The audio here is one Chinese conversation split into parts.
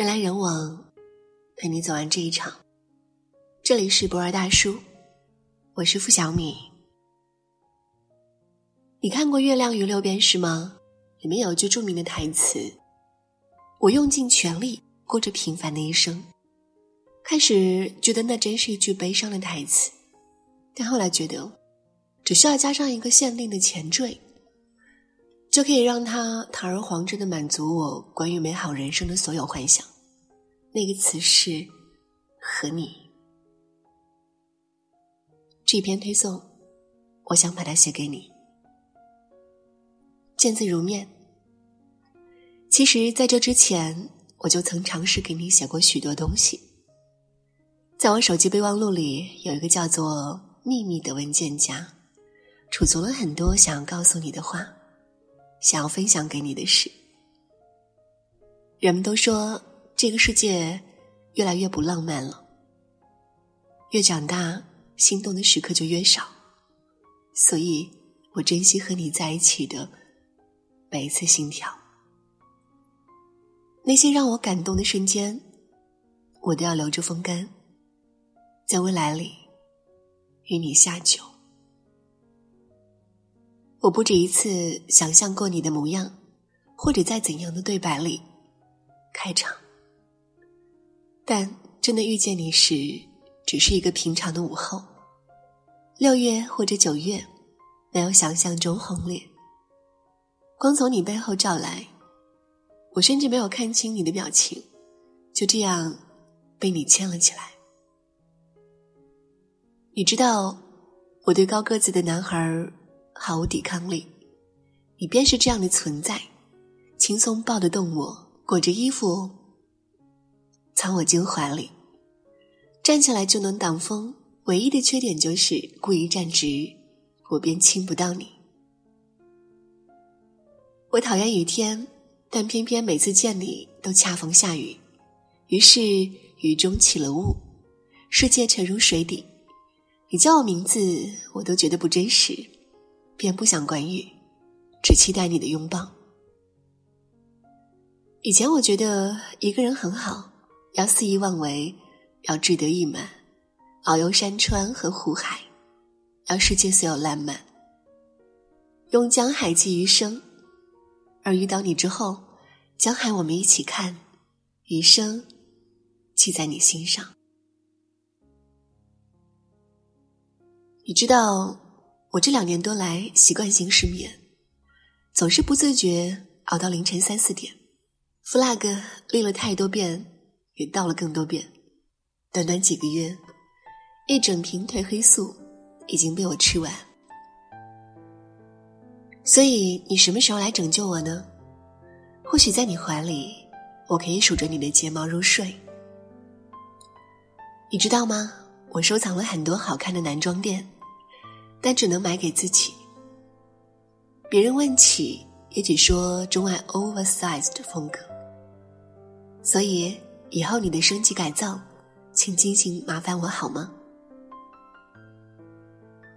人来人往，陪你走完这一场。这里是博尔大叔，我是付小米。你看过《月亮与六便士》吗？里面有句著名的台词：“我用尽全力过着平凡的一生。”开始觉得那真是一句悲伤的台词，但后来觉得，只需要加上一个限定的前缀。就可以让他堂而皇之的满足我关于美好人生的所有幻想。那个词是“和你”。这篇推送，我想把它写给你。见字如面。其实，在这之前，我就曾尝试给你写过许多东西。在我手机备忘录里，有一个叫做“秘密”的文件夹，储存了很多想要告诉你的话。想要分享给你的事。人们都说这个世界越来越不浪漫了，越长大，心动的时刻就越少，所以我珍惜和你在一起的每一次心跳。那些让我感动的瞬间，我都要留着风干，在未来里与你下酒。我不止一次想象过你的模样，或者在怎样的对白里开场，但真的遇见你时，只是一个平常的午后，六月或者九月，没有想象中轰烈。光从你背后照来，我甚至没有看清你的表情，就这样被你牵了起来。你知道，我对高个子的男孩。毫无抵抗力，你便是这样的存在，轻松抱得动我，裹着衣服，藏我进怀里，站起来就能挡风。唯一的缺点就是故意站直，我便亲不到你。我讨厌雨天，但偏偏每次见你都恰逢下雨，于是雨中起了雾，世界沉入水底。你叫我名字，我都觉得不真实。便不想管雨，只期待你的拥抱。以前我觉得一个人很好，要肆意妄为，要志得意满，遨游山川和湖海，要世界所有烂漫，用江海寄余生。而遇到你之后，江海我们一起看，余生记在你心上。你知道。我这两年多来习惯性失眠，总是不自觉熬到凌晨三四点。flag 立了太多遍，也倒了更多遍。短短几个月，一整瓶褪黑素已经被我吃完。所以你什么时候来拯救我呢？或许在你怀里，我可以数着你的睫毛入睡。你知道吗？我收藏了很多好看的男装店。但只能买给自己。别人问起，也只说钟爱 oversized 风格。所以以后你的升级改造，请尽情麻烦我好吗？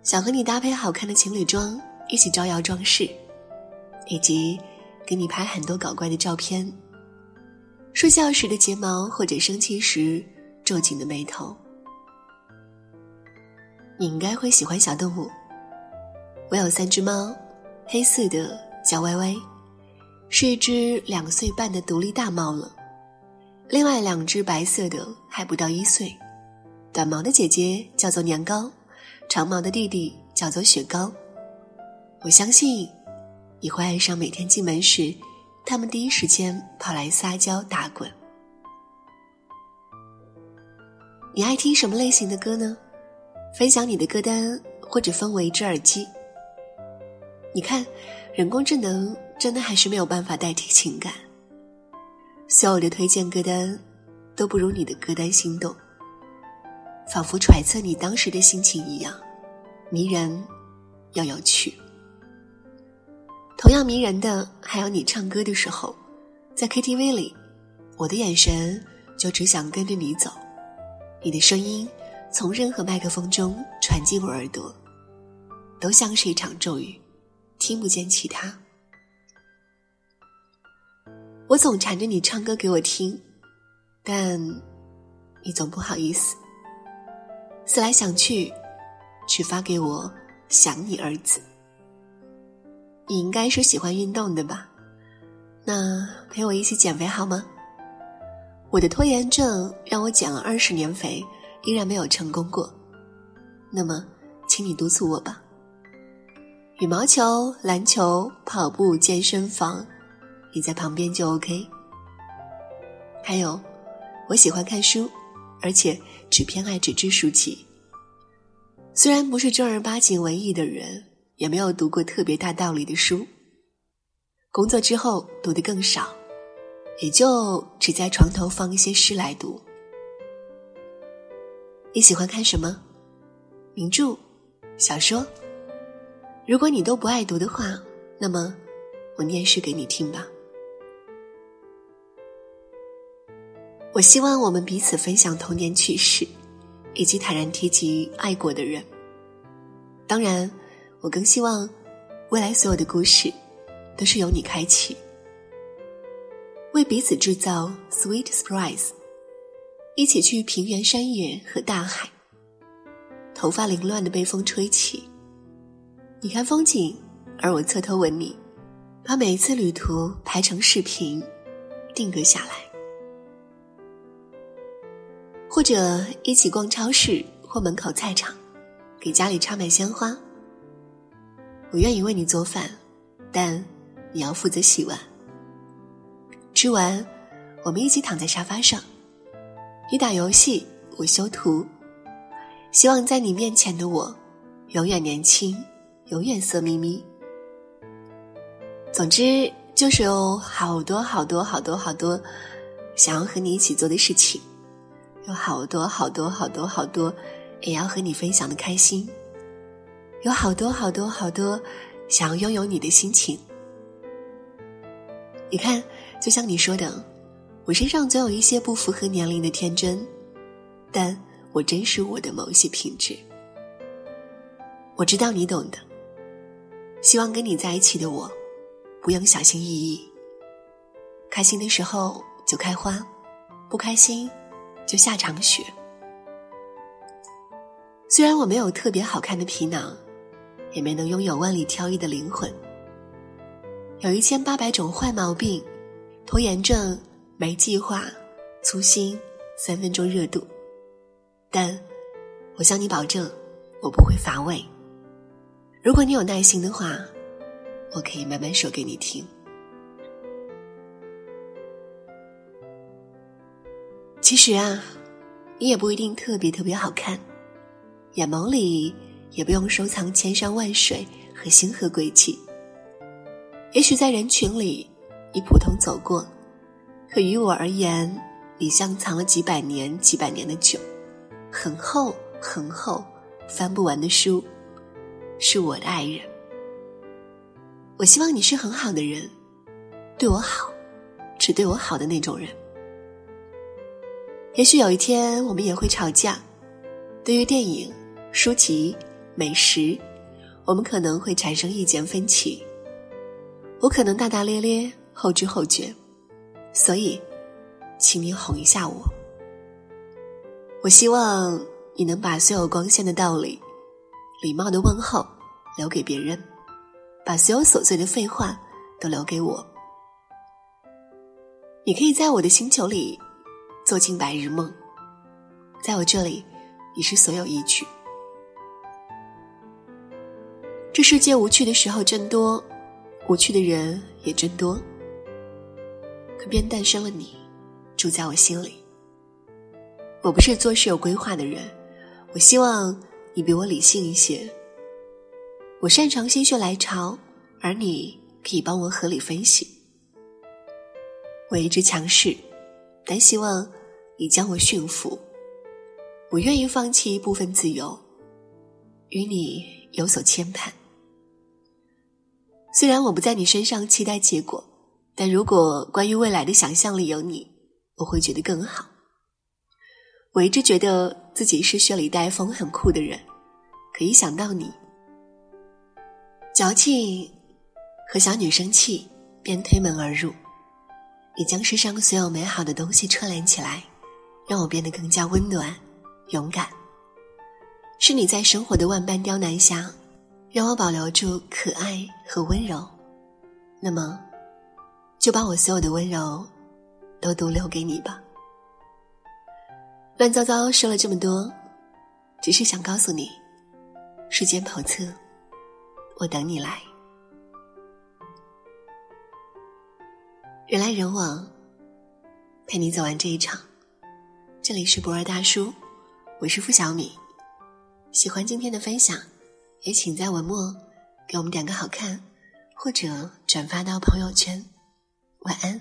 想和你搭配好看的情侣装，一起招摇撞势，以及给你拍很多搞怪的照片。睡觉时的睫毛，或者生气时皱紧的眉头。你应该会喜欢小动物。我有三只猫，黑色的叫歪歪，是一只两岁半的独立大猫了。另外两只白色的还不到一岁，短毛的姐姐叫做年糕，长毛的弟弟叫做雪糕。我相信你会爱上每天进门时，他们第一时间跑来撒娇打滚。你爱听什么类型的歌呢？分享你的歌单，或者分我一只耳机。你看，人工智能真的还是没有办法代替情感。所有的推荐歌单都不如你的歌单心动，仿佛揣测你当时的心情一样，迷人又有趣。同样迷人的还有你唱歌的时候，在 KTV 里，我的眼神就只想跟着你走，你的声音。从任何麦克风中传进我耳朵，都像是一场咒语，听不见其他。我总缠着你唱歌给我听，但你总不好意思。思来想去，只发给我“想你”二字。你应该是喜欢运动的吧？那陪我一起减肥好吗？我的拖延症让我减了二十年肥，依然没有成功过。那么，请你督促我吧。羽毛球、篮球、跑步、健身房，你在旁边就 OK。还有，我喜欢看书，而且只偏爱纸质书籍。虽然不是正儿八经文艺的人。也没有读过特别大道理的书。工作之后读的更少，也就只在床头放一些诗来读。你喜欢看什么？名著、小说？如果你都不爱读的话，那么我念诗给你听吧。我希望我们彼此分享童年趣事，以及坦然提及爱过的人。当然。我更希望，未来所有的故事，都是由你开启，为彼此制造 sweet surprise，一起去平原山野和大海，头发凌乱的被风吹起，你看风景，而我侧头吻你，把每一次旅途拍成视频，定格下来，或者一起逛超市或门口菜场，给家里插满鲜花。我愿意为你做饭，但你要负责洗碗。吃完，我们一起躺在沙发上，你打游戏，我修图。希望在你面前的我，永远年轻，永远色眯眯。总之，就是有好多好多好多好多想要和你一起做的事情，有好多好多好多好多也要和你分享的开心。有好多好多好多想要拥有你的心情。你看，就像你说的，我身上总有一些不符合年龄的天真，但我珍视我的某些品质。我知道你懂的。希望跟你在一起的我，不用小心翼翼。开心的时候就开花，不开心就下场雪。虽然我没有特别好看的皮囊。也没能拥有万里挑一的灵魂，有一千八百种坏毛病，拖延症、没计划、粗心、三分钟热度。但，我向你保证，我不会乏味。如果你有耐心的话，我可以慢慢说给你听。其实啊，你也不一定特别特别好看，眼眸里。也不用收藏千山万水和星河轨迹。也许在人群里，你普通走过，可于我而言，你像藏了几百年、几百年的酒，很厚很厚，翻不完的书，是我的爱人。我希望你是很好的人，对我好，只对我好的那种人。也许有一天我们也会吵架，对于电影、书籍。美食，我们可能会产生意见分歧。我可能大大咧咧、后知后觉，所以，请你哄一下我。我希望你能把所有光鲜的道理、礼貌的问候留给别人，把所有琐碎的废话都留给我。你可以在我的星球里做尽白日梦，在我这里，你是所有依据。这世界无趣的时候真多，无趣的人也真多。可便诞生了你，住在我心里。我不是做事有规划的人，我希望你比我理性一些。我擅长心血来潮，而你可以帮我合理分析。我一直强势，但希望你将我驯服。我愿意放弃一部分自由，与你有所牵绊。虽然我不在你身上期待结果，但如果关于未来的想象里有你，我会觉得更好。我一直觉得自己是雪里带风、很酷的人，可一想到你，矫情和小女生气便推门而入。你将世上所有美好的东西串联起来，让我变得更加温暖、勇敢。是你在生活的万般刁难下，让我保留住可爱和温柔。那么，就把我所有的温柔都独留给你吧。乱糟糟说了这么多，只是想告诉你，世间叵测，我等你来。人来人往，陪你走完这一场。这里是博尔大叔，我是付小米。喜欢今天的分享，也请在文末给我们点个好看，或者转发到朋友圈。晚安。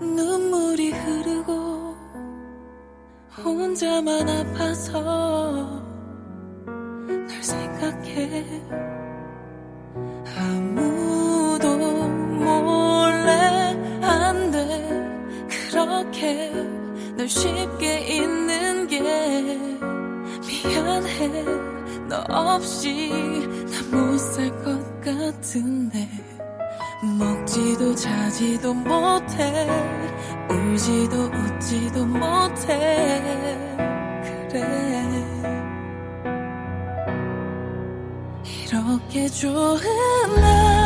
눈물이 흐르고 혼자만 아파서 널 생각해. 아무도 몰래 안 돼. 그렇게 널 쉽게 잊는 게 미안해. 너 없이 난못살 것 같은데 먹지도 자지도 못해 울지도 웃지도 못해. 그래. 이렇게 좋은 날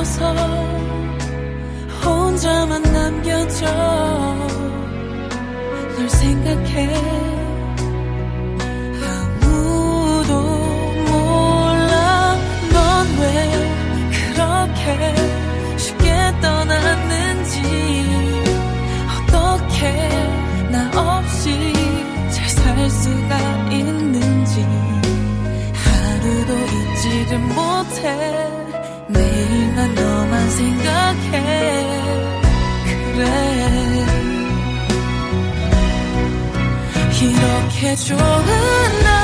없어서 혼자만 남겨져 널 생각해. 아무도 몰라. 넌왜 그렇게 쉽게 떠났는지. 어떻게 나 없이 잘살 수가 있는지. 하루도 잊지를 못해. 생각해. 그래. 이렇게 좋은 날